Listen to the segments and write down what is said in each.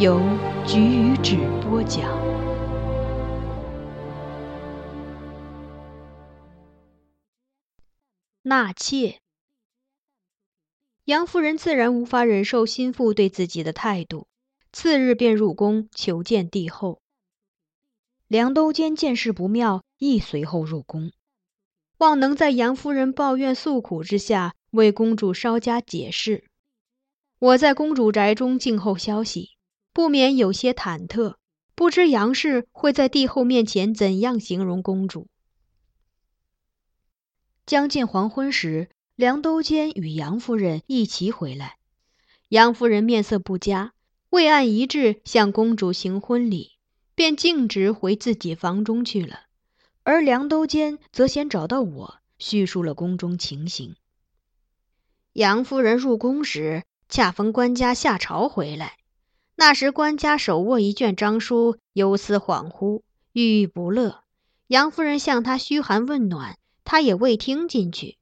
由菊与纸播讲。纳妾，杨夫人自然无法忍受心腹对自己的态度，次日便入宫求见帝后。梁都监见势不妙，亦随后入宫，望能在杨夫人抱怨诉苦之下，为公主稍加解释。我在公主宅中静候消息。不免有些忐忑，不知杨氏会在帝后面前怎样形容公主。将近黄昏时，梁都监与杨夫人一齐回来。杨夫人面色不佳，未按仪制向公主行婚礼，便径直回自己房中去了。而梁都监则先找到我，叙述了宫中情形。杨夫人入宫时，恰逢官家下朝回来。那时，官家手握一卷章书，忧思恍惚，郁郁不乐。杨夫人向他嘘寒问暖，他也未听进去。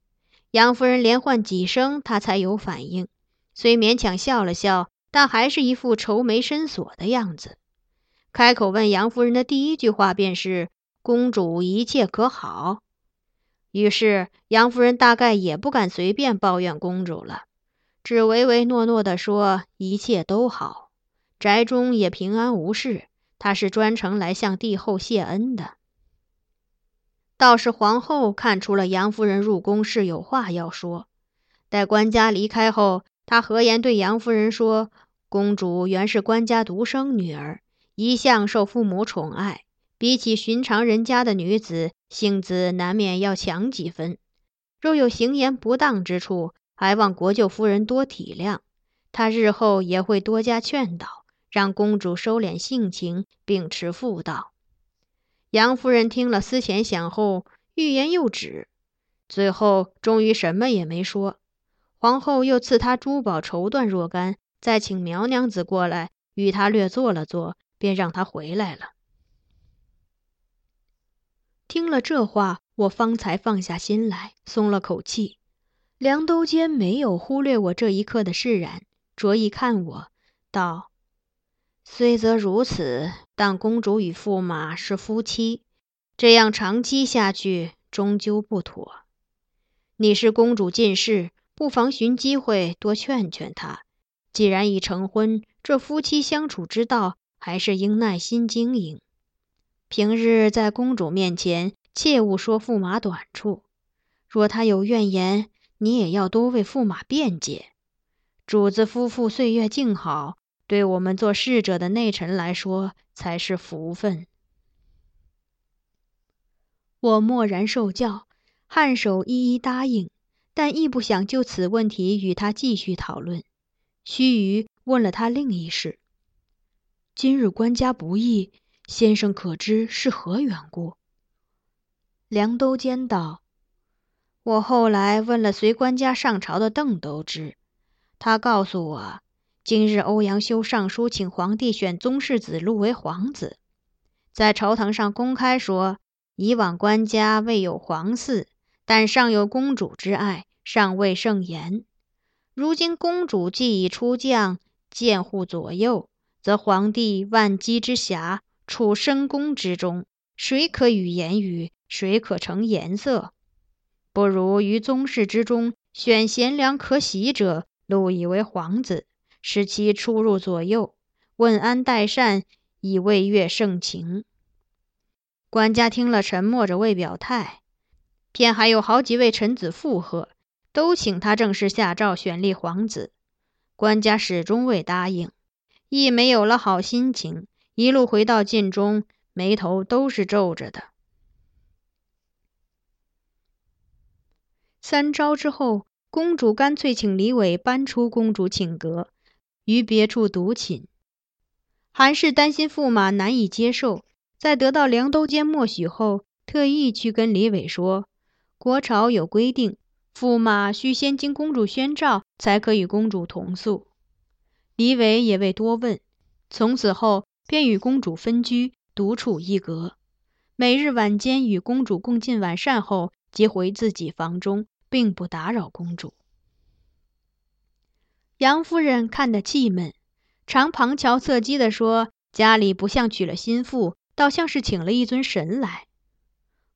杨夫人连唤几声，他才有反应，虽勉强笑了笑，但还是一副愁眉深锁的样子。开口问杨夫人的第一句话便是：“公主一切可好？”于是杨夫人大概也不敢随便抱怨公主了，只唯唯诺诺地说：“一切都好。”宅中也平安无事，他是专程来向帝后谢恩的。倒是皇后看出了杨夫人入宫是有话要说。待官家离开后，她和颜对杨夫人说：“公主原是官家独生女儿，一向受父母宠爱，比起寻常人家的女子，性子难免要强几分。若有行言不当之处，还望国舅夫人多体谅。她日后也会多加劝导。”让公主收敛性情，秉持妇道。杨夫人听了，思前想后，欲言又止，最后终于什么也没说。皇后又赐她珠宝绸缎若干，再请苗娘子过来与她略坐了坐，便让她回来了。听了这话，我方才放下心来，松了口气。梁都监没有忽略我这一刻的释然，着意看我，道。虽则如此，但公主与驸马是夫妻，这样长期下去终究不妥。你是公主近侍，不妨寻机会多劝劝她。既然已成婚，这夫妻相处之道还是应耐心经营。平日在公主面前，切勿说驸马短处。若他有怨言，你也要多为驸马辩解。主子夫妇岁月静好。对我们做侍者的内臣来说才是福分。我默然受教，颔首一一答应，但亦不想就此问题与他继续讨论。须臾，问了他另一事：今日官家不易，先生可知是何缘故？梁都监道：“我后来问了随官家上朝的邓都知，他告诉我，今日欧阳修上书请皇帝选宗室子路为皇子，在朝堂上公开说，以往官家未有皇嗣，但尚有公主之爱，尚未盛言。如今公主既已出将，监护左右，则皇帝万机之暇，处深宫之中，谁可与言语？”谁可成颜色？不如于宗室之中选贤良可喜者，录以为皇子，使其出入左右，问安待善，以慰悦盛情。官家听了，沉默着未表态。偏还有好几位臣子附和，都请他正式下诏选立皇子。官家始终未答应，亦没有了好心情，一路回到晋中，眉头都是皱着的。三朝之后，公主干脆请李伟搬出公主寝阁，于别处独寝。韩氏担心驸马难以接受，在得到梁都监默许后，特意去跟李伟说：“国朝有规定，驸马需先经公主宣召，才可与公主同宿。”李伟也未多问，从此后便与公主分居，独处一阁，每日晚间与公主共进晚膳后，即回自己房中。并不打扰公主。杨夫人看得气闷，常旁敲侧击地说：“家里不像娶了心腹，倒像是请了一尊神来。”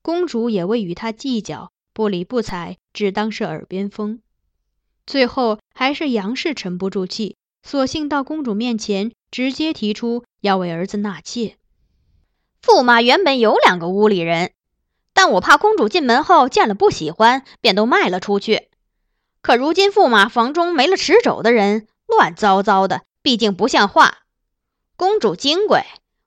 公主也未与他计较，不理不睬，只当是耳边风。最后还是杨氏沉不住气，索性到公主面前，直接提出要为儿子纳妾。驸马原本有两个屋里人。但我怕公主进门后见了不喜欢，便都卖了出去。可如今驸马房中没了持肘的人，乱糟糟的，毕竟不像话。公主金贵，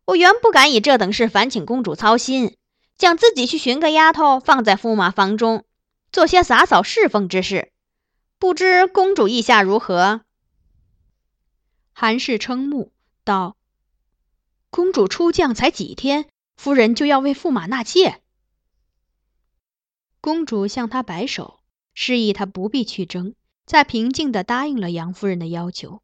我原不敢以这等事烦请公主操心，想自己去寻个丫头放在驸马房中，做些洒扫侍奉之事。不知公主意下如何？韩氏瞠目道：“公主出将才几天，夫人就要为驸马纳妾？”公主向他摆手，示意他不必去争，再平静地答应了杨夫人的要求。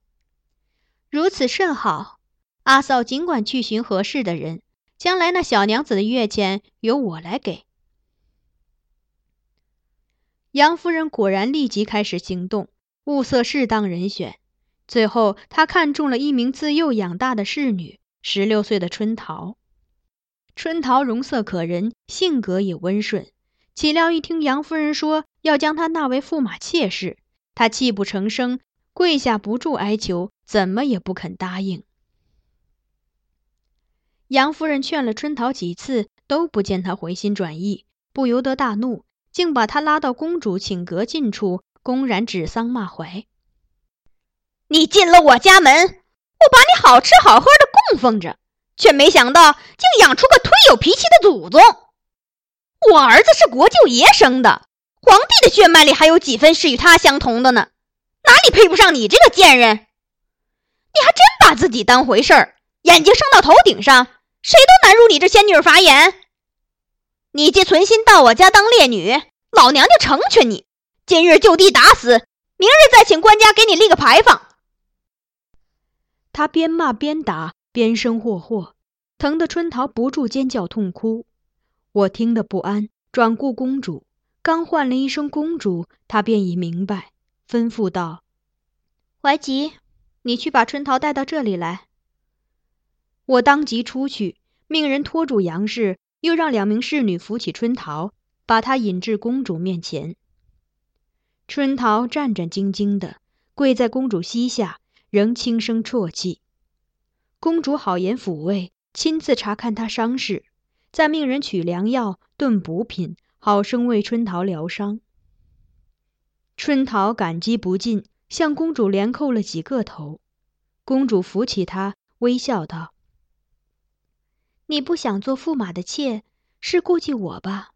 如此甚好，阿嫂尽管去寻合适的人，将来那小娘子的月钱由我来给。杨夫人果然立即开始行动，物色适当人选。最后，她看中了一名自幼养大的侍女，十六岁的春桃。春桃容色可人，性格也温顺。岂料一听杨夫人说要将她纳为驸马妾室，她泣不成声，跪下不住哀求，怎么也不肯答应。杨夫人劝了春桃几次，都不见她回心转意，不由得大怒，竟把她拉到公主寝阁近处，公然指桑骂槐：“你进了我家门，我把你好吃好喝的供奉着，却没想到竟养出个忒有脾气的祖宗。”我儿子是国舅爷生的，皇帝的血脉里还有几分是与他相同的呢？哪里配不上你这个贱人？你还真把自己当回事儿，眼睛升到头顶上，谁都难入你这仙女法眼。你既存心到我家当烈女，老娘就成全你，今日就地打死，明日再请官家给你立个牌坊。他边骂边打，边生霍霍，疼得春桃不住尖叫痛哭。我听得不安，转顾公主，刚唤了一声“公主”，她便已明白，吩咐道：“怀吉，你去把春桃带到这里来。”我当即出去，命人拖住杨氏，又让两名侍女扶起春桃，把她引至公主面前。春桃战战兢兢的跪在公主膝下，仍轻声啜泣。公主好言抚慰，亲自查看她伤势。再命人取良药、炖补品，好生为春桃疗伤。春桃感激不尽，向公主连叩了几个头。公主扶起她，微笑道：“你不想做驸马的妾，是顾忌我吧？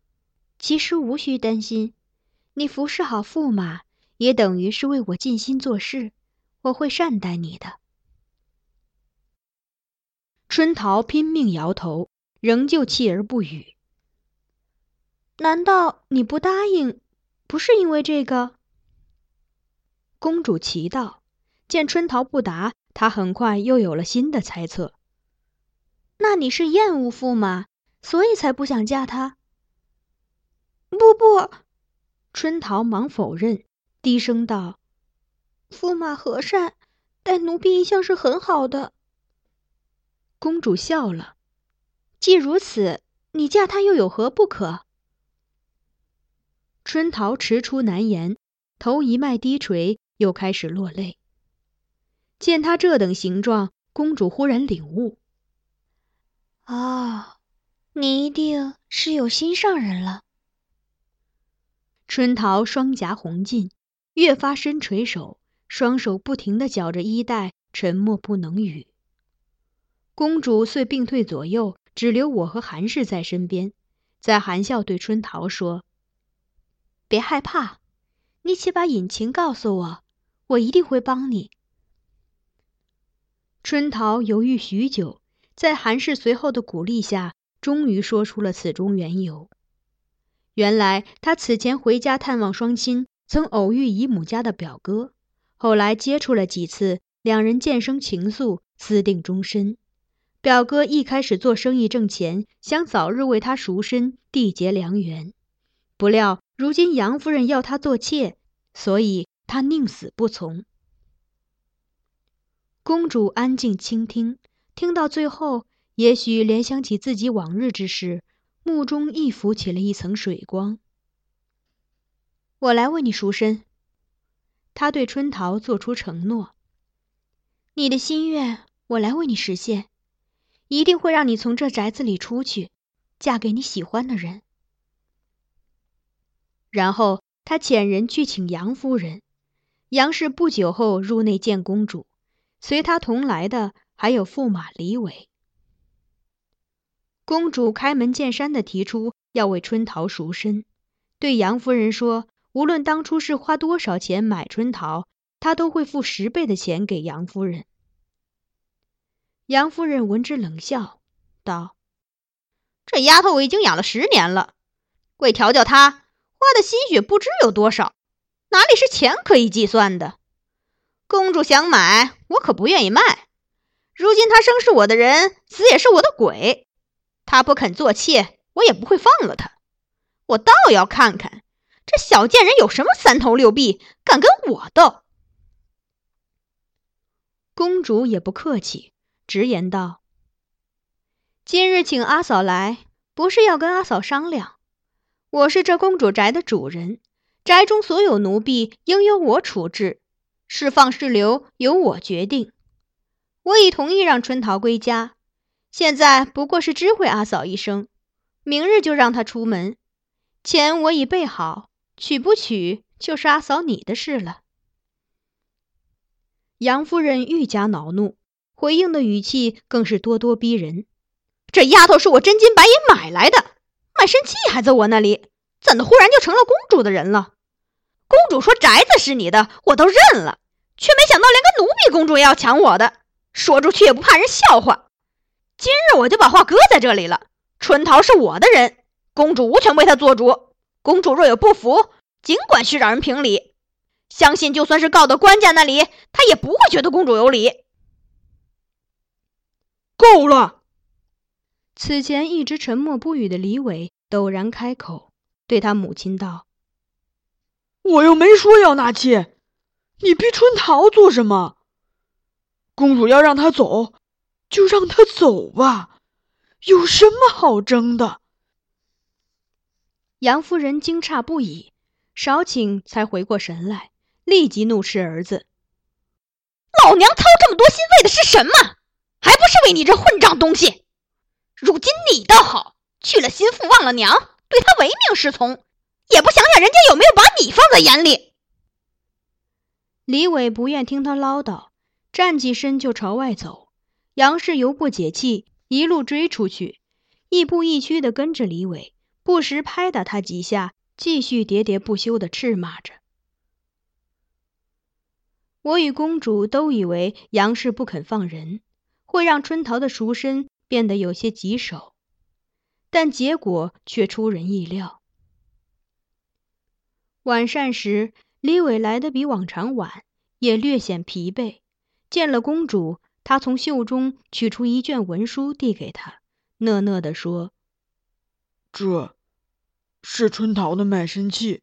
其实无需担心，你服侍好驸马，也等于是为我尽心做事。我会善待你的。”春桃拼命摇头，仍旧弃而不语。难道你不答应，不是因为这个？公主奇道。见春桃不答，她很快又有了新的猜测。那你是厌恶驸马，所以才不想嫁他？不不，春桃忙否认，低声道：“驸马和善，待奴婢一向是很好的。”公主笑了。既如此，你嫁他又有何不可？春桃迟出难言，头一脉低垂，又开始落泪。见他这等形状，公主忽然领悟：“啊，你一定是有心上人了。”春桃双颊红尽，越发深垂手，双手不停地绞着衣带，沉默不能语。公主遂并退左右，只留我和韩氏在身边，在含笑对春桃说：“别害怕，你且把隐情告诉我，我一定会帮你。”春桃犹豫许久，在韩氏随后的鼓励下，终于说出了此中缘由。原来他此前回家探望双亲，曾偶遇姨母家的表哥，后来接触了几次，两人渐生情愫，私定终身。表哥一开始做生意挣钱，想早日为他赎身，缔结良缘，不料如今杨夫人要他做妾，所以他宁死不从。公主安静倾听，听到最后，也许联想起自己往日之事，目中亦浮起了一层水光。我来为你赎身。他对春桃做出承诺：“你的心愿，我来为你实现，一定会让你从这宅子里出去，嫁给你喜欢的人。”然后他遣人去请杨夫人。杨氏不久后入内见公主。随他同来的还有驸马李伟。公主开门见山的提出要为春桃赎身，对杨夫人说：“无论当初是花多少钱买春桃，她都会付十倍的钱给杨夫人。”杨夫人闻之冷笑道：“这丫头我已经养了十年了，为调教她花的心血不知有多少，哪里是钱可以计算的？”公主想买，我可不愿意卖。如今她生是我的人，死也是我的鬼。她不肯做妾，我也不会放了她。我倒要看看这小贱人有什么三头六臂，敢跟我斗。公主也不客气，直言道：“今日请阿嫂来，不是要跟阿嫂商量。我是这公主宅的主人，宅中所有奴婢应由我处置。”是放是留由我决定。我已同意让春桃归家，现在不过是知会阿嫂一声，明日就让她出门。钱我已备好，娶不娶就是阿嫂你的事了。杨夫人愈加恼怒，回应的语气更是咄咄逼人。这丫头是我真金白银买来的，卖身契还在我那里，怎的忽然就成了公主的人了？公主说宅子是你的，我都认了。却没想到，连个奴婢公主也要抢我的，说出去也不怕人笑话。今日我就把话搁在这里了：春桃是我的人，公主无权为她做主。公主若有不服，尽管去找人评理。相信就算是告到官家那里，他也不会觉得公主有理。够了！此前一直沉默不语的李伟陡然开口，对他母亲道：“我又没说要纳妾。”你逼春桃做什么？公主要让她走，就让她走吧，有什么好争的？杨夫人惊诧不已，少顷才回过神来，立即怒斥儿子：“老娘操这么多心为的是什么？还不是为你这混账东西！如今你倒好，去了心腹忘了娘，对他唯命是从，也不想想人家有没有把你放在眼里。”李伟不愿听他唠叨，站起身就朝外走。杨氏犹不解气，一路追出去，亦步亦趋地跟着李伟，不时拍打他几下，继续喋喋不休地斥骂着。我与公主都以为杨氏不肯放人，会让春桃的赎身变得有些棘手，但结果却出人意料。晚膳时，李伟来的比往常晚，也略显疲惫。见了公主。他从袖中取出一卷文书，递给她，讷讷地说：“这，是春桃的卖身契。”